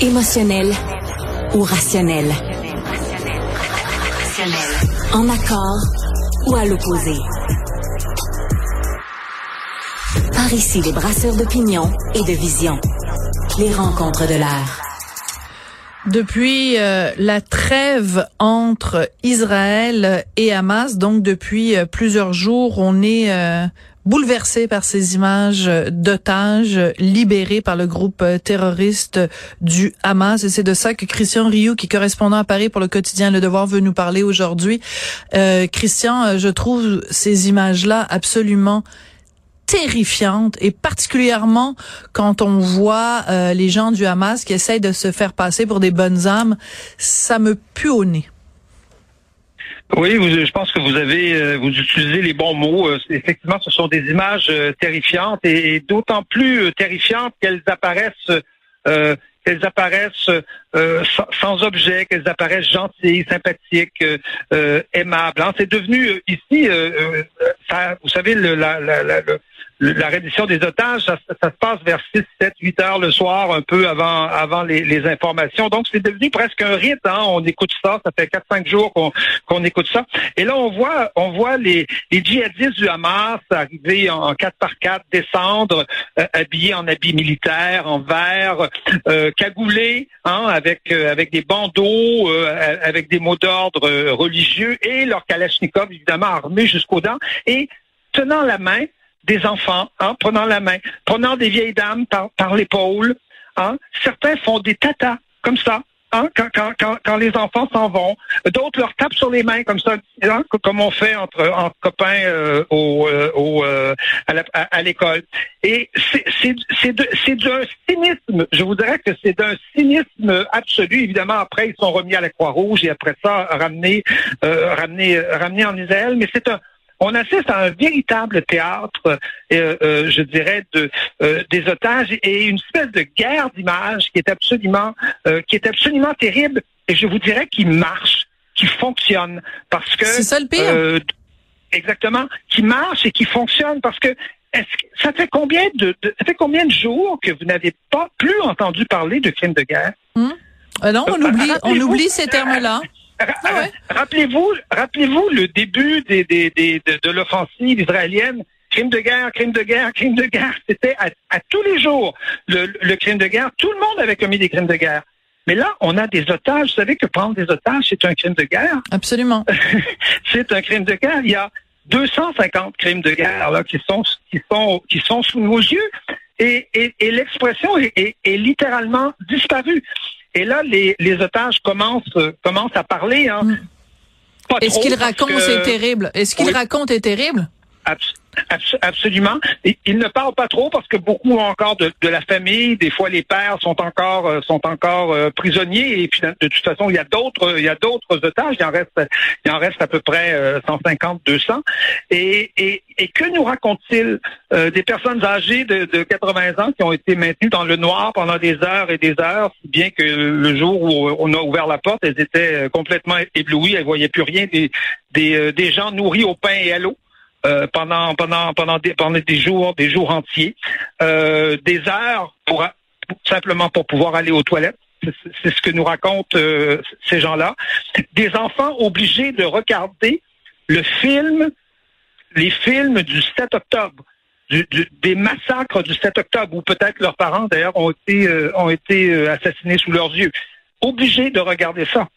Émotionnel ou rationnel? En accord ou à l'opposé? Par ici, les brasseurs d'opinion et de vision. Les rencontres de l'air. Depuis euh, la trêve entre Israël et Hamas, donc depuis euh, plusieurs jours, on est euh, bouleversé par ces images d'otages libérés par le groupe terroriste du Hamas. Et c'est de ça que Christian Rioux, qui est correspondant à Paris pour le quotidien Le Devoir, veut nous parler aujourd'hui. Christian, je trouve ces images-là absolument terrifiante et particulièrement quand on voit euh, les gens du Hamas qui essayent de se faire passer pour des bonnes âmes, ça me pue au nez. Oui, je pense que vous avez euh, vous utilisez les bons mots. Euh, effectivement, ce sont des images terrifiantes et, d'autant plus terrifiantes qu'elles apparaissent qu'elles apparaissent sans, objet, qu'elles apparaissent gentilles, sympathiques, aimables. Hein. C'est devenu ici, vous savez, le, la, la, la reddition des otages, ça, se passe vers 6, 7, 8 heures le soir, un peu avant avant les, informations. Donc, c'est devenu presque un rite. Hein? On écoute ça, ça fait 4-5 jours qu'on écoute ça. Et là, on voit on voit les, les djihadistes du Hamas arriver en 4 par 4 descendre, euh, habillés en habits militaires, en vert, euh, cagoulés, hein, avec euh, avec des bandeaux, euh, avec des mots d'ordre religieux et leur kalachnikov, évidemment, armés jusqu'aux dents, et tenant la main des enfants, hein, prenant la main, prenant des vieilles dames par, par l'épaule. Hein. Certains font des tatas comme ça. Hein, quand, quand, quand, quand, les enfants s'en vont, d'autres leur tapent sur les mains comme ça, hein, comme on fait entre, entre copains euh, au, euh, au euh, à l'école. Et c'est d'un cynisme, je vous dirais que c'est d'un cynisme absolu. Évidemment, après ils sont remis à la Croix-Rouge et après ça ramenés, ramenés, ramenés en Israël, mais c'est un on assiste à un véritable théâtre, euh, euh, je dirais, de, euh, des otages et une espèce de guerre d'images qui est absolument, qui est absolument terrible. Et je vous dirais qu'il marche, qui fonctionne, parce que c'est ça le pire. exactement, qui marche et qui fonctionne parce que ça fait combien de, ça fait combien de jours que vous n'avez pas plus entendu parler de crimes de guerre? Hum? non, on oublie, on oublie ces termes-là. Ah rappelez-vous, rappelez-vous le début des, des, des, de, l'offensive israélienne? Crime de guerre, crime de guerre, crime de guerre. C'était à, tous les jours le, le crime de guerre. Tout le monde avait commis des crimes de guerre. Mais là, on a des otages. Vous savez que prendre des otages, c'est un crime de guerre? Absolument. c'est un crime de guerre. Il y a 250 crimes de guerre là, qui sont qui sont qui sont sous nos yeux et, et, et l'expression est, est, est, littéralement disparue. Et là, les, les otages commencent, euh, commencent à parler. Hein. Mm. Est-ce qu'il raconte c'est terrible? Est-ce qu'il raconte est terrible? absolument. Il ne parle pas trop parce que beaucoup ont encore de, la famille. Des fois, les pères sont encore euh, sont encore euh, prisonniers. Et puis, de toute façon, il y a d'autres il y a d'autres otages. Il en reste il en reste à peu près 150, 200. Et, et, et que nous raconte-t-il euh, des personnes âgées de, de 80 ans qui ont été maintenues dans le noir pendant des heures et des heures, si bien que le jour où on a ouvert la porte, elles étaient complètement éblouies. Elles voyaient plus rien. Des des, des gens nourris au pain et à l'eau. Euh, pendant pendant pendant des pendant des jours des jours entiers, euh, des heures pour simplement pour pouvoir aller aux toilettes. C'est ce que nous racontent euh, ces gens-là. Des enfants obligés de regarder le film, les films du 7 octobre. Du, des massacres du 7 octobre, où peut-être leurs parents d'ailleurs ont été ont été assassinés sous leurs yeux. Obligés de regarder ça.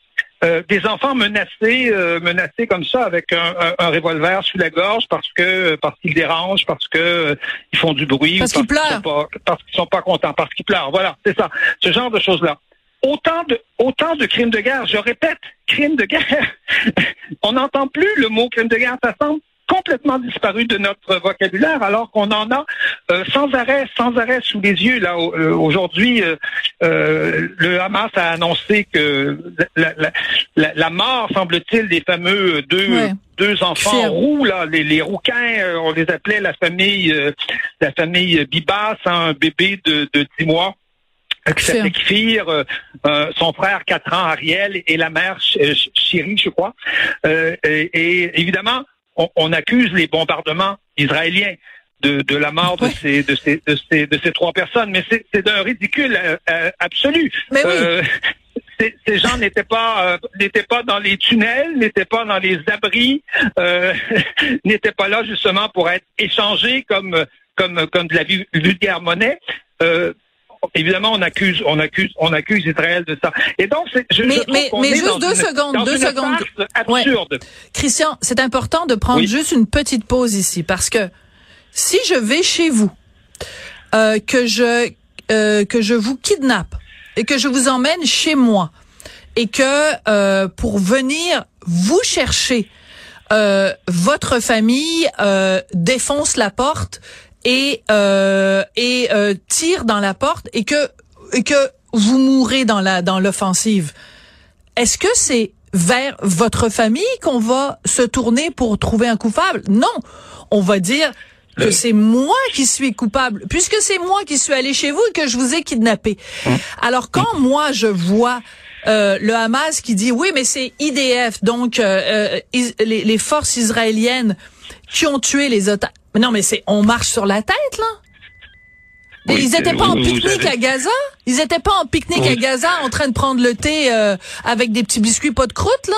Euh, des enfants menacés, euh, menacés comme ça avec un, un, revolver sous la gorge parce que parce qu'ils dérangent, parce que euh, ils font du bruit, parce qu'ils pleurent, parce qu'ils sont pas contents, parce qu'ils pleurent. Voilà, c'est ça, ce genre de choses là. Autant de autant de crimes de guerre. Je répète, crimes de guerre. On n'entend plus le mot crime de guerre. Ça semble complètement disparu de notre vocabulaire, alors qu'on en a euh, sans arrêt, sans arrêt sous les yeux. Là, euh, aujourd'hui, euh, le Hamas a annoncé que la, la, la, mort, semble-t-il, des fameux deux. Deux enfants roux, là, les, les rouquins, on les appelait la famille, la famille Bibas, hein, un bébé de, de 10 mois qui s'appelait Kfir, son frère 4 ans Ariel et la mère Chiri, je crois. et, évidemment, on, accuse les bombardements israéliens. de, de la mort de, ces, de, ces, de, ces, de ces trois personnes. Mais c'est d'un ridicule absolu. Mais oui ces, gens n'étaient pas euh, n'étaient pas dans les tunnels, n'étaient pas dans les abris, euh, n'étaient pas là justement pour être échangés comme comme comme de la vulgaire monnaie. Évidemment, on accuse, on accuse, on accuse Israël de ça. Et donc, je, mais, mais, mais juste deux secondes, deux secondes. Absurde. Christian, c'est important de prendre juste une petite pause ici parce que si je vais chez vous, euh, que je euh, que je vous kidnappe, et que je vous emmène chez moi et que euh, pour venir vous chercher, euh, votre famille euh, défonce la porte et euh, et euh, tire dans la porte et que et que vous mourrez dans la dans l'offensive. Est-ce que c'est vers votre famille qu'on va se tourner pour trouver un coupable? Non, on va dire que c'est moi qui suis coupable, puisque c'est moi qui suis allé chez vous et que je vous ai kidnappé. Hum. Alors quand moi je vois euh, le Hamas qui dit oui mais c'est IDF donc euh, euh les, les, forces israéliennes qui ont tué les otages. Non mais c'est on marche sur la tête là. ils étaient pas en pique-nique à Gaza? Ils étaient pas en pique-nique à Gaza en train de prendre le thé euh, avec des petits biscuits pas de croûte là?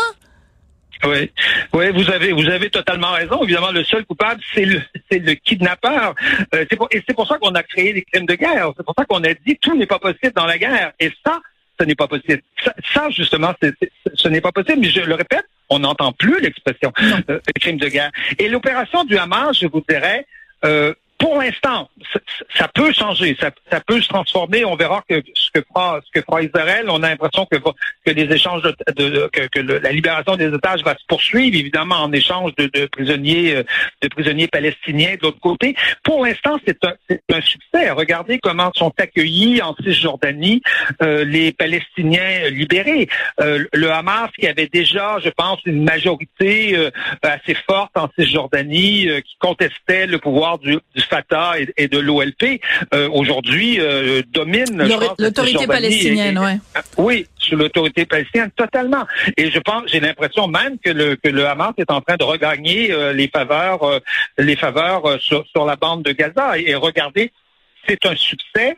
Oui, oui, vous avez vous avez totalement raison. Évidemment, le seul coupable, c'est le c'est le kidnappeur. Euh, c'est pour, et c'est pour ça qu'on a créé les crimes de guerre. C'est pour ça qu'on a dit tout n'est pas possible dans la guerre. Et ça, ce n'est pas possible. Ça, justement, ce n'est pas possible. Mais je le répète, on n'entend plus l'expression euh, crime de guerre. Et l'opération du Hamas, je vous dirais, euh, pour l'instant, ça, peut changer, ça, peut se transformer. On verra ce que fera Israël. On a l'impression que les échanges la libération des otages va se poursuivre, évidemment en échange de, prisonniers euh, prisonniers palestiniens de l'autre côté. Pour l'instant, c'est un, succès. Regardez comment sont accueillis en Cisjordanie euh, les Palestiniens libérés. Euh, le Hamas qui avait déjà, je pense, une majorité assez forte en Cisjordanie qui contestait le pouvoir du Fatah et, de l'OLP euh, aujourd'hui euh, domine l'autorité palestinienne, ouais. Oui, sur l'autorité palestinienne totalement. Et je pense, j'ai l'impression même que le que le Hamas est en train de regagner euh, les faveurs les faveurs sur, sur la bande de Gaza. Et, regardez, c'est un succès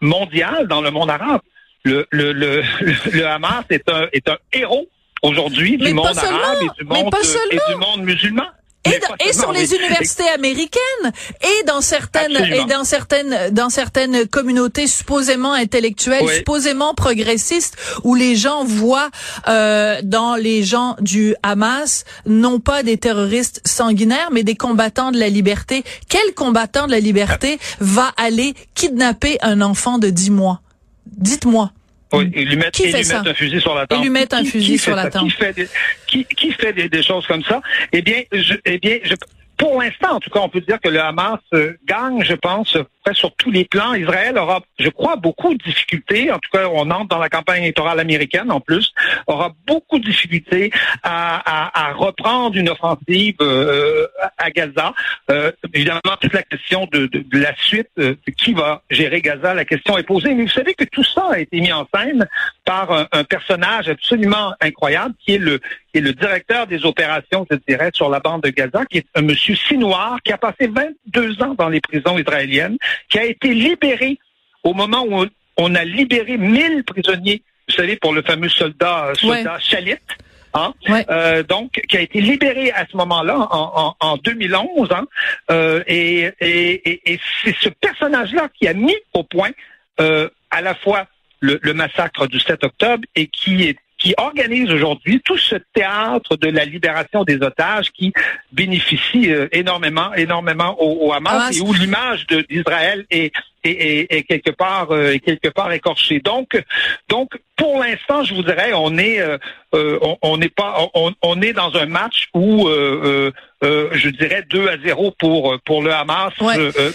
mondial dans le monde arabe. Le, le, le, le Hamas est un, est un héros aujourd'hui du monde arabe et du monde, et du monde musulman et, sur les universités américaines et dans certaines et dans certaines dans certaines communautés supposément intellectuelles, supposément progressistes, où les gens voient euh, dans les gens du Hamas non pas des terroristes sanguinaires, mais des combattants de la liberté. Quel combattant de la liberté va aller kidnapper un enfant de 10 mois? Dites-moi. Oui, et lui mettre, qui fait un fusil sur la tempe. Et lui mettre un fusil sur la tempe. Qui fait, des, qui, qui fait des, des, choses comme ça? Eh bien, je, eh bien, je, pour l'instant, en tout cas, on peut dire que le Hamas euh, gagne, je pense, sur tous les plans. Israël aura, je crois, beaucoup de difficultés. En tout cas, on entre dans la campagne électorale américaine en plus, aura beaucoup de difficultés à, reprendre une offensive euh, à Gaza. Euh, évidemment, toute la question de, la suite, qui va gérer Gaza, la question est posée. Mais vous savez que tout ça a été mis en scène par un, personnage absolument incroyable qui est le qui est le directeur des opérations, je dirais, sur la bande de Gaza, qui est un monsieur sinoir qui a passé 22 ans dans les prisons israéliennes, qui a été libéré au moment où on, a libéré 1000 prisonniers, vous savez, pour le fameux soldat, soldat Chalit. Hein? Euh, donc, qui a été libéré à ce moment-là, en, 2011. Hein? Euh, et, et, c'est ce personnage-là qui a mis au point euh, à la fois le, le, massacre du 7 octobre et qui est qui organise aujourd'hui tout ce théâtre de la libération des otages qui bénéficie euh, énormément, énormément au, Hamas, et où l'image d'Israël est, est, est, quelque part euh, quelque part écorchée. Donc, donc pour l'instant, je vous dirais, on est euh, on n'est pas on, on, est dans un match où je dirais 2 à 0 pour pour le Hamas,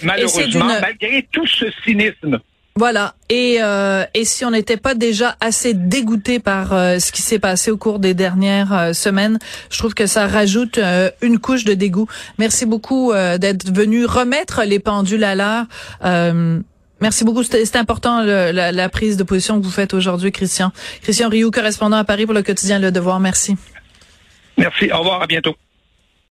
malheureusement, malgré tout ce cynisme. Voilà. Et, euh, et si on n'était pas déjà assez dégoûté par euh, ce qui s'est passé au cours des dernières euh, semaines, je trouve que ça rajoute une couche de dégoût. Merci beaucoup d'être venu remettre les pendules à l'heure. Merci beaucoup. C'est important la, la, prise de position que vous faites aujourd'hui, Christian. Christian Rioux, correspondant à Paris pour le quotidien Le Devoir. Merci. Merci. Au revoir. À bientôt.